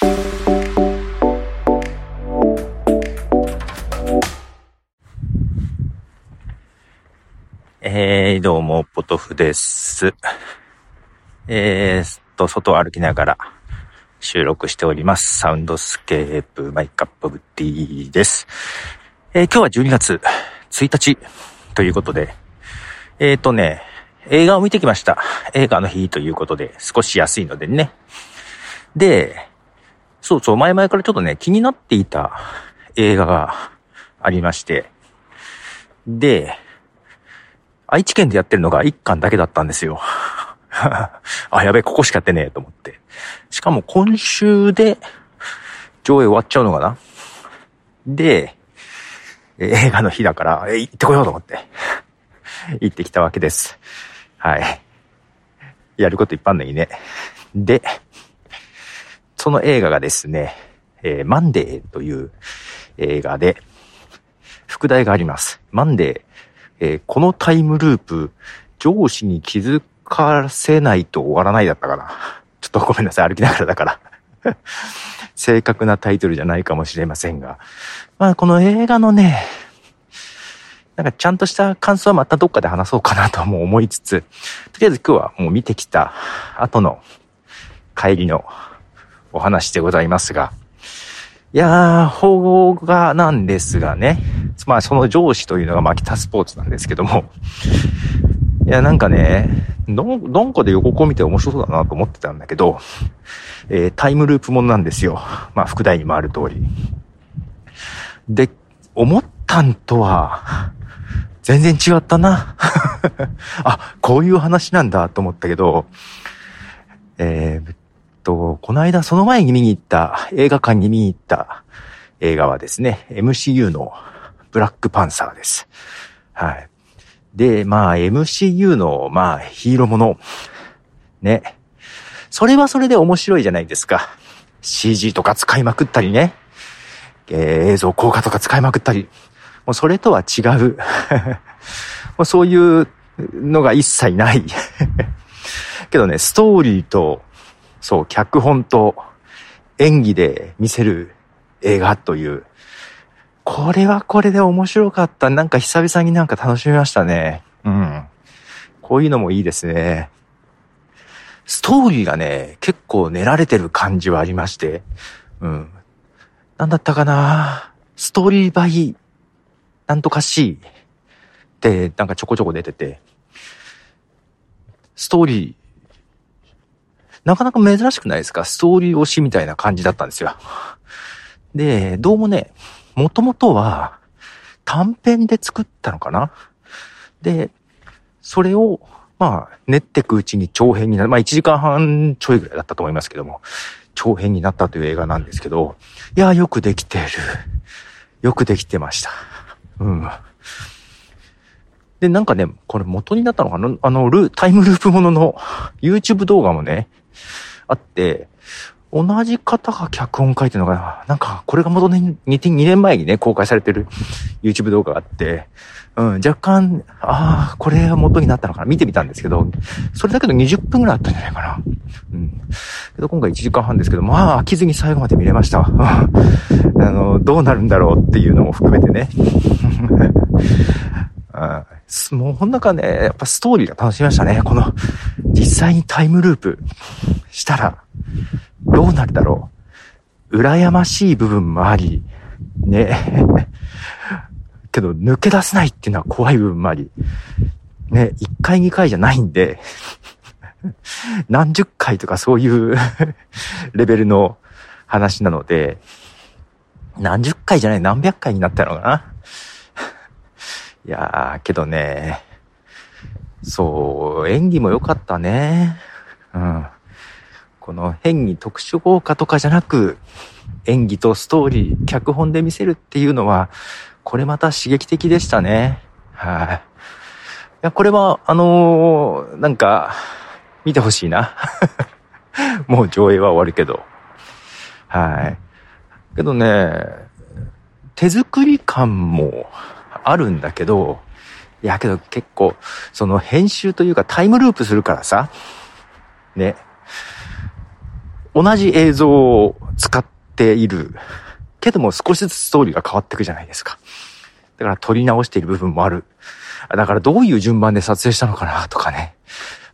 えー、どうも、ポトフです。えーっと、外を歩きながら収録しております。 Soundscape my cup of tea です。えー、今日は12月1日ということで、えーとね、映画を見てきました。映画の日ということで、少し安いのでね。で、そうそう、前々からちょっとね、気になっていた映画がありまして、で、愛知県でやってるのが1巻だけだったんですよ。あ、やべえ、ここしかやってねえと思って。しかも今週で上映終わっちゃうのかなで、映画の日だから、え、行ってこようと思って、行ってきたわけです。はい。やることいっぱいあんのにね。で、その映画がですね、えー、マンデーという映画で、副題があります。マンデー、えー、このタイムループ、上司に気づかせないと終わらないだったかな。ちょっとごめんなさい、歩きながらだから 正確なタイトルじゃないかもしれませんが。まあ、この映画のね、なんかちゃんとした感想はまたどっかで話そうかなとも思いつつ、とりあえず今日はもう見てきた後の帰りのお話でございますが、いやー、法画なんですがね、まあその上司というのがマキタスポーツなんですけども、いやなんかね、ど、んかで予告を見て面白そうだなと思ってたんだけど、えー、タイムループものなんですよ。まあ副題にもある通り。で、思ったんとは、全然違ったな。あ、こういう話なんだと思ったけど、えー、と、この間その前に見に行った、映画館に見に行った映画はですね、MCU のブラックパンサーです。はい。で、まあ MCU の、まあヒーローもの、ね。それはそれで面白いじゃないですか。CG とか使いまくったりね。えー、映像効果とか使いまくったり。もうそれとは違う。もうそういうのが一切ない けどね、ストーリーと、そう、脚本と演技で見せる映画という、これはこれで面白かった。なんか久々になんか楽しみましたね。うん。こういうのもいいですね。ストーリーがね、結構練られてる感じはありまして。うん。なんだったかなストーリーバイなんとか C ってなんかちょこちょこ出てて、ストーリー、なかなか珍しくないですか？ストーリー推しみたいな感じだったんですよ。で、どうもね、もともとは短編で作ったのかな？で、それを、まあ、練ってくうちに長編になる。まあ、1時間半ちょいぐらいだったと思いますけども、長編になったという映画なんですけど、いや、よくできてる。よくできてました。うん。で、なんかね、これ元になったのかな？あの、ル、タイムループものの YouTube 動画もね、あって、同じ方が脚本書いてるのかななんか、これが元に 2, 2年前にね、公開されてる YouTube 動画があって、うん、若干、ああ、これが元になったのかな見てみたんですけど、それだけど20分くらいあったんじゃないかな。うん。けど今回1時間半ですけど、まあ、飽きずに最後まで見れました。あの、どうなるんだろうっていうのも含めてね。あ もうほんなんかね、やっぱストーリーが楽しみましたね。この、実際にタイムループしたら、どうなるだろう。羨ましい部分もあり、ね。けど、抜け出せないっていうのは怖い部分もあり、ね、1回2回じゃないんで、何十回とかそういう レベルの話なので、何十回じゃない何百回になったのかないやー、けどね、そう、演技も良かったね。うん。この変に特殊効果とかじゃなく、演技とストーリー、脚本で見せるっていうのは、これまた刺激的でしたね。はい、いや、これは、あのー、なんか、見てほしいな。もう上映は終わるけど。はい。けどね、手作り感もあるんだけど、いやけど結構、その編集というかタイムループするからさ、ね、同じ映像を使っている。けども少しずつストーリーが変わってくじゃないですか。だから撮り直している部分もある。だからどういう順番で撮影したのかなとかね。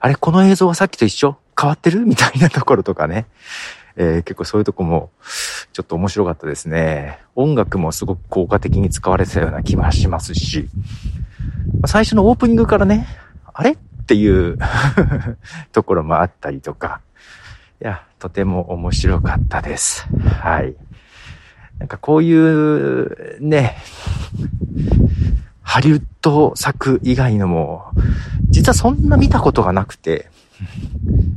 あれ、この映像はさっきと一緒？変わってる？みたいなところとかね。えー、結構そういうとこも、ちょっと面白かったですね。音楽もすごく効果的に使われてたような気はしますし、最初のオープニングからね、あれ？っていう ところもあったりとか、いや、とても面白かったです。はい。なんかこういうね、ハリウッド作以外のも、実はそんな見たことがなくて、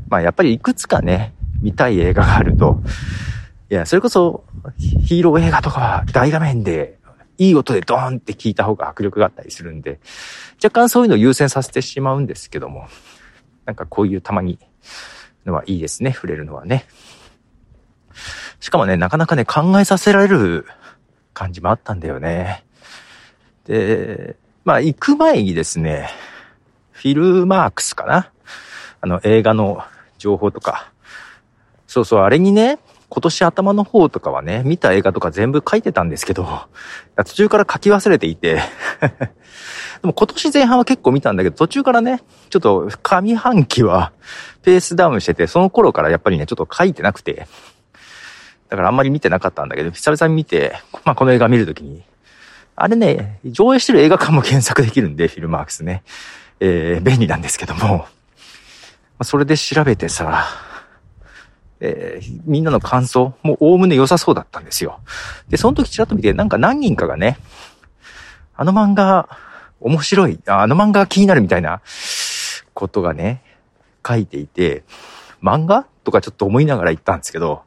まあやっぱりいくつかね、見たい映画があると、いや、それこそヒーロー映画とかは大画面でいい音でドーンって聞いた方が迫力があったりするんで、若干そういうのを優先させてしまうんですけども、なんかこういうたまにのはいいですね、触れるのはね。しかもね、なかなかね、考えさせられる感じもあったんだよね。で、まあ、行く前にですね、フィルマークスかなあの、映画の情報とか。そうそう、あれにね、今年頭の方とかはね、見た映画とか全部書いてたんですけど、途中から書き忘れていて。でも今年前半は結構見たんだけど、途中からね、ちょっと上半期はペースダウンしてて、その頃からやっぱりね、ちょっと書いてなくて、だからあんまり見てなかったんだけど、久々に見て、まあこの映画見るときに、あれね、上映してる映画館も検索できるんで、フィルマークスね。えー、便利なんですけども、それで調べてさ、えー、みんなの感想、もうおおむね良さそうだったんですよ。で、その時ちらっと見て、なんか何人かがね、あの漫画、面白い、あの漫画気になるみたいなことがね、書いていて、漫画とかちょっと思いながら言ったんですけど、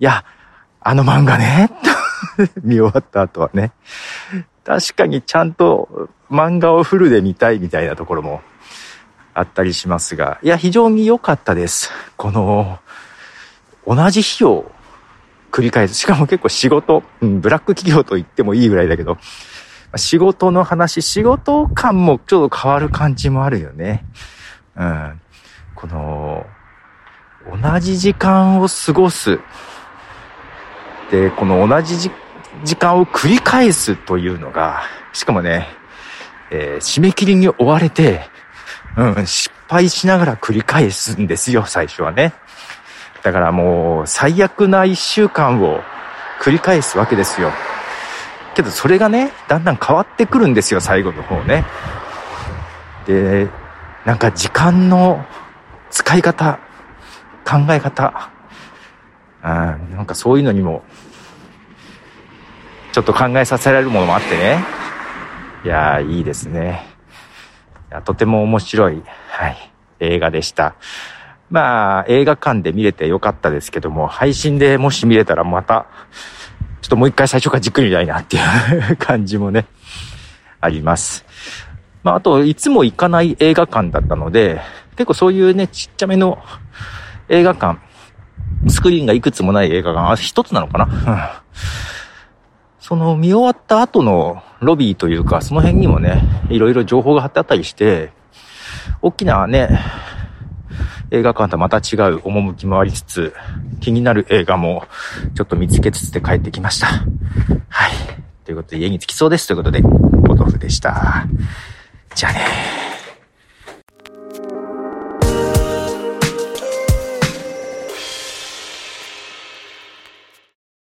いや、あの漫画ね、見終わった後はね、確かにちゃんと漫画をフルで見たいみたいなところもあったりしますが、いや、非常に良かったです。この、同じ日を繰り返す。しかも結構仕事、うん、ブラック企業と言ってもいいぐらいだけど、仕事の話、仕事感もちょっと変わる感じもあるよね。うん。この、同じ時間を過ごす。で、この同じ時間を繰り返すというのが、しかもね、えー、締め切りに追われて、うん、失敗しながら繰り返すんですよ、最初はね。だからもう、最悪な一週間を繰り返すわけですよ。けどそれがね、だんだん変わってくるんですよ、最後の方ね。で、なんか時間の使い方、考え方、あなんかそういうのにも、ちょっと考えさせられるものもあってね。いやー、いいですね。とても面白い、はい、映画でした。まあ、映画館で見れてよかったですけども、配信でもし見れたらまた、ちょっともう一回最初からじっくり見たいなっていう感じもね、あります。まあ、あと、いつも行かない映画館だったので、結構そういうね、ちっちゃめの映画館、スクリーンがいくつもない映画館、あ、一つなのかな、その見終わった後のロビーというか、その辺にもね、いろいろ情報が貼ってあったりして、大きなね、映画館とはまた違う趣もありつつ、気になる映画もちょっと見つけつつで帰ってきました。はい。ということで家に着きそうです。ということで、ポトフでした。じゃあね